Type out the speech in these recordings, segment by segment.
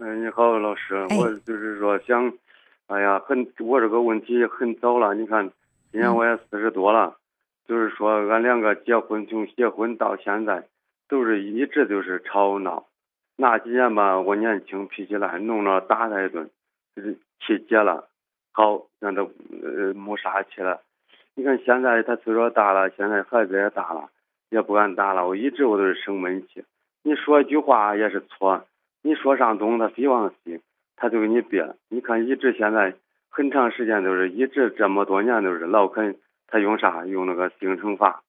嗯，你好，老师，哎我就是说想，哎呀，很我这个问题很早了，你看，今年我也四十多了，就是说俺两个结婚从结婚到现在，都是一直就是吵闹，那几年吧，我年轻脾气烂，弄了打他一顿，就是气结了，好那都呃没啥气了。你看现在他岁数大了，现在孩子也大了，也不敢打了，我一直我都是生闷气，你说一句话也是错。你说上东，他非往西，他就给你憋。你看，一直现在很长时间都是一直这么多年都是老肯他用啥用那个定惩罚。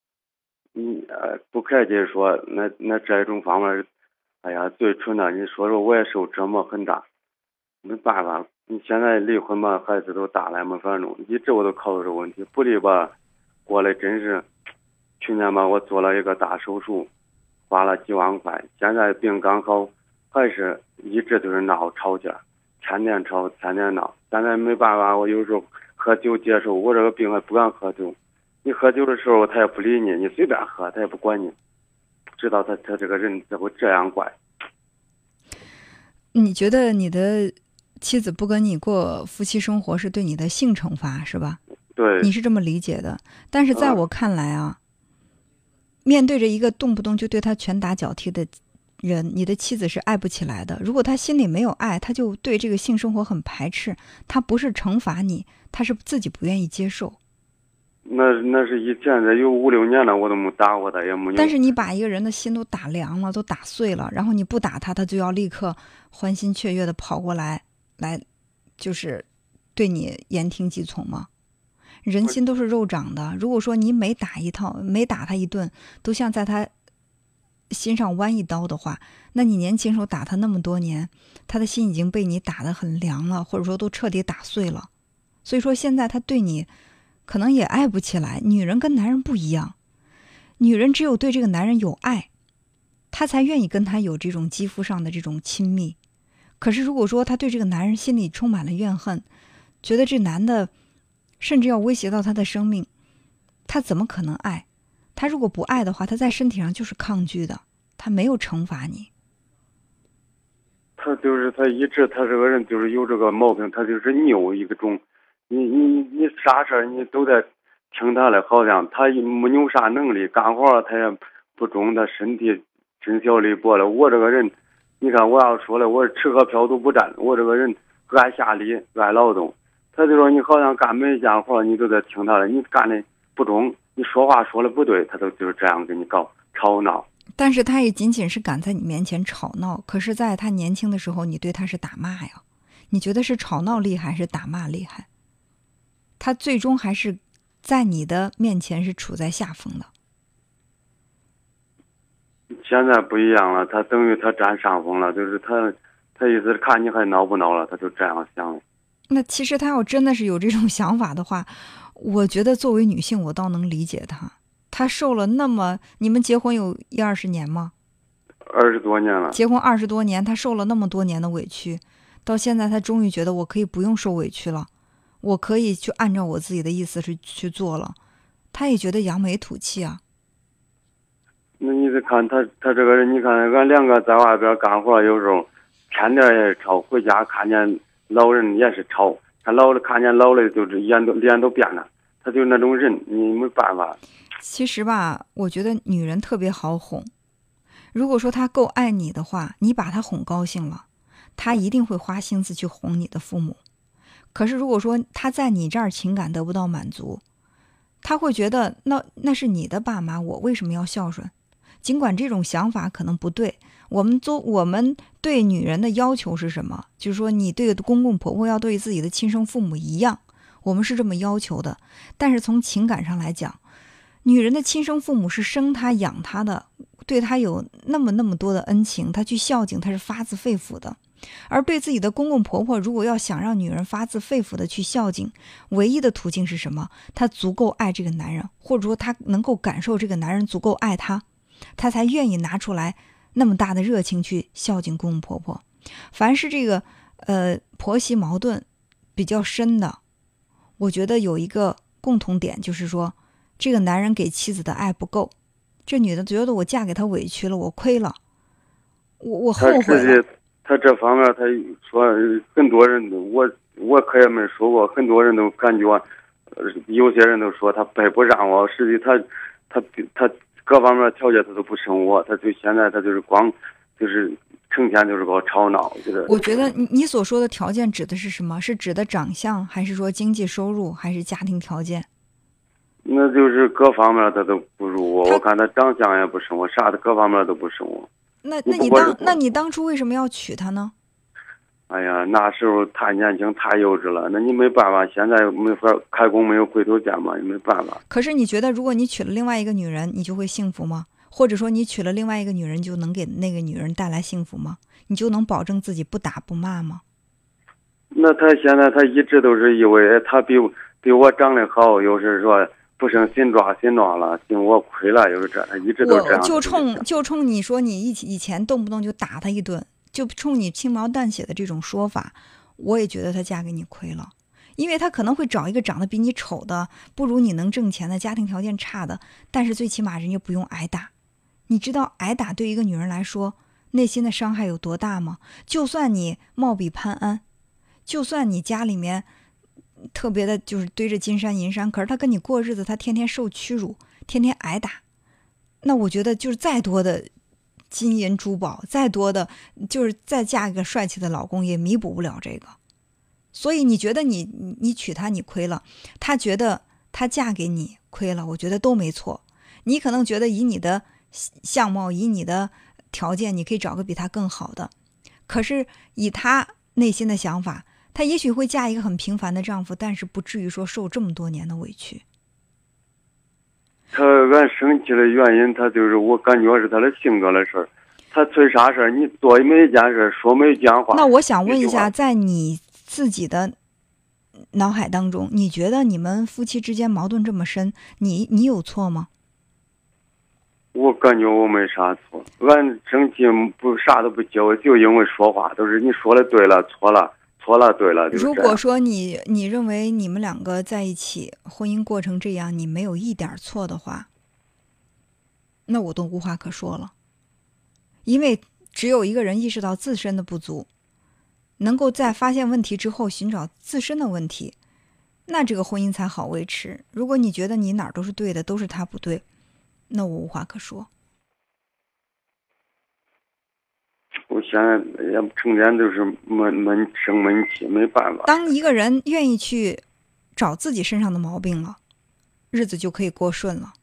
你呃不客气说，那那这种方法，哎呀最蠢的。你说说我也受折磨很大，没办法。你现在离婚吧，孩子都大了，没法弄。一直我都考虑这个问题，不离吧，过得真是。去年吧，我做了一个大手术，花了几万块，现在病刚好。还是一直都是闹吵架，天天吵，天天闹。现在没办法，我有时候喝酒接受。我这个病还不敢喝酒，你喝酒的时候他也不理你，你随便喝他也不管你。知道他他这个人怎么这样怪？你觉得你的妻子不跟你过夫妻生活是对你的性惩罚是吧？对，你是这么理解的。但是在我看来啊，面对着一个动不动就对他拳打脚踢的。人，你的妻子是爱不起来的。如果他心里没有爱，他就对这个性生活很排斥。他不是惩罚你，他是自己不愿意接受。那那是以前在有五六年了，我都没打过他，也没。但是你把一个人的心都打凉了，都打碎了，然后你不打他，他就要立刻欢欣雀跃的跑过来，来，就是对你言听计从吗？人心都是肉长的。如果说你每打一套，每打他一顿，都像在他。心上剜一刀的话，那你年轻时候打他那么多年，他的心已经被你打得很凉了，或者说都彻底打碎了。所以说现在他对你可能也爱不起来。女人跟男人不一样，女人只有对这个男人有爱，她才愿意跟他有这种肌肤上的这种亲密。可是如果说她对这个男人心里充满了怨恨，觉得这男的甚至要威胁到她的生命，她怎么可能爱？他如果不爱的话，他在身体上就是抗拒的，他没有惩罚你。他就是他一直他这个人就是有这个毛病，他就是拗一个种，你你你啥事儿你都得听他的，好像他没有啥能力干活，他也不中，他身体身小力薄了。我这个人，你看我要说了，我吃喝嫖赌不沾，我这个人爱下力爱劳动。他就说你好像干每一件活你都得听他的，你干的不中。你说话说的不对，他都就是这样跟你搞吵闹。但是他也仅仅是敢在你面前吵闹，可是在他年轻的时候，你对他是打骂呀。你觉得是吵闹厉害还是打骂厉害？他最终还是在你的面前是处在下风的。现在不一样了，他等于他占上风了，就是他，他意思是看你还闹不闹了，他就这样想的。那其实他要真的是有这种想法的话。我觉得作为女性，我倒能理解他。他受了那么，你们结婚有一二十年吗？二十多年了。结婚二十多年，他受了那么多年的委屈，到现在他终于觉得我可以不用受委屈了，我可以去按照我自己的意思去去做了。他也觉得扬眉吐气啊。那你得看他，他这个人，你看俺两个在外边干活，有时候天天也吵，回家看见老人也是吵。老了，看见老了，就是眼都脸都变了。他就那种人，你没办法。其实吧，我觉得女人特别好哄。如果说她够爱你的话，你把她哄高兴了，她一定会花心思去哄你的父母。可是如果说她在你这儿情感得不到满足，她会觉得那那是你的爸妈，我为什么要孝顺？尽管这种想法可能不对。我们做我们对女人的要求是什么？就是说，你对公公婆婆要对自己的亲生父母一样，我们是这么要求的。但是从情感上来讲，女人的亲生父母是生她养她的，对她有那么那么多的恩情，她去孝敬她是发自肺腑的。而对自己的公公婆婆，如果要想让女人发自肺腑的去孝敬，唯一的途径是什么？她足够爱这个男人，或者说她能够感受这个男人足够爱她，她才愿意拿出来。那么大的热情去孝敬公公婆婆，凡是这个呃婆媳矛盾比较深的，我觉得有一个共同点，就是说这个男人给妻子的爱不够，这女的觉得我嫁给他委屈了，我亏了，我我后悔了。他这方面他说很多人都我我可也没说过，很多人都感觉，呃，有些人都说他白不让我，实际他他他各方面条件他都不胜我，他就现在他就是光就是成天就是给我吵闹，就是。我觉得你你所说的条件指的是什么？是指的长相，还是说经济收入，还是家庭条件？那就是各方面他都不如我，我看他长相也不胜我，啥的各方面都不胜我。那那你当那你当初为什么要娶她呢？哎呀，那时候太年轻太幼稚了，那你没办法，现在没法开弓没有回头箭嘛，也没办法。可是你觉得，如果你娶了另外一个女人，你就会幸福吗？或者说，你娶了另外一个女人，就能给那个女人带来幸福吗？你就能保证自己不打不骂吗？那他现在他一直都是以为他比比我长得好，又是说。不生心抓心抓了，心我亏了，又是这，他一直都这样。就冲就冲你说你以以前动不动就打他一顿，就冲你轻描淡写的这种说法，我也觉得他嫁给你亏了，因为他可能会找一个长得比你丑的，不如你能挣钱的，家庭条件差的，但是最起码人家不用挨打。你知道挨打对一个女人来说内心的伤害有多大吗？就算你貌比潘安，就算你家里面。特别的就是堆着金山银山，可是他跟你过日子，他天天受屈辱，天天挨打。那我觉得就是再多的金银珠宝，再多的，就是再嫁一个帅气的老公，也弥补不了这个。所以你觉得你你娶她你亏了，她觉得她嫁给你亏了，我觉得都没错。你可能觉得以你的相貌，以你的条件，你可以找个比他更好的，可是以她内心的想法。她也许会嫁一个很平凡的丈夫，但是不至于说受这么多年的委屈。他俺生气的原因，他就是我感觉是他的性格的事儿。他做啥事儿，你做每一件事，说每一句话。那我想问一下，在你自己的脑海当中，你觉得你们夫妻之间矛盾这么深，你你有错吗？我感觉我没啥错，俺生气不啥都不结，就因为说话都是你说的对了，错了。如果说你你认为你们两个在一起婚姻过成这样，你没有一点错的话，那我都无话可说了。因为只有一个人意识到自身的不足，能够在发现问题之后寻找自身的问题，那这个婚姻才好维持。如果你觉得你哪儿都是对的，都是他不对，那我无话可说。我现在也成天都是闷闷生闷气，没办法。当一个人愿意去找自己身上的毛病了，日子就可以过顺了。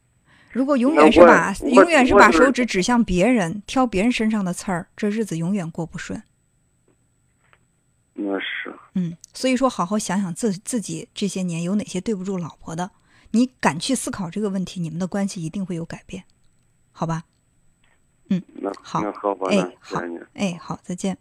如果永远是把永远是把手指指向别人，挑别人身上的刺儿，这日子永远过不顺。那是。嗯，所以说，好好想想自自己这些年有哪些对不住老婆的，你敢去思考这个问题，你们的关系一定会有改变，好吧？嗯，好，那好吧，哎，好，哎，好，再见。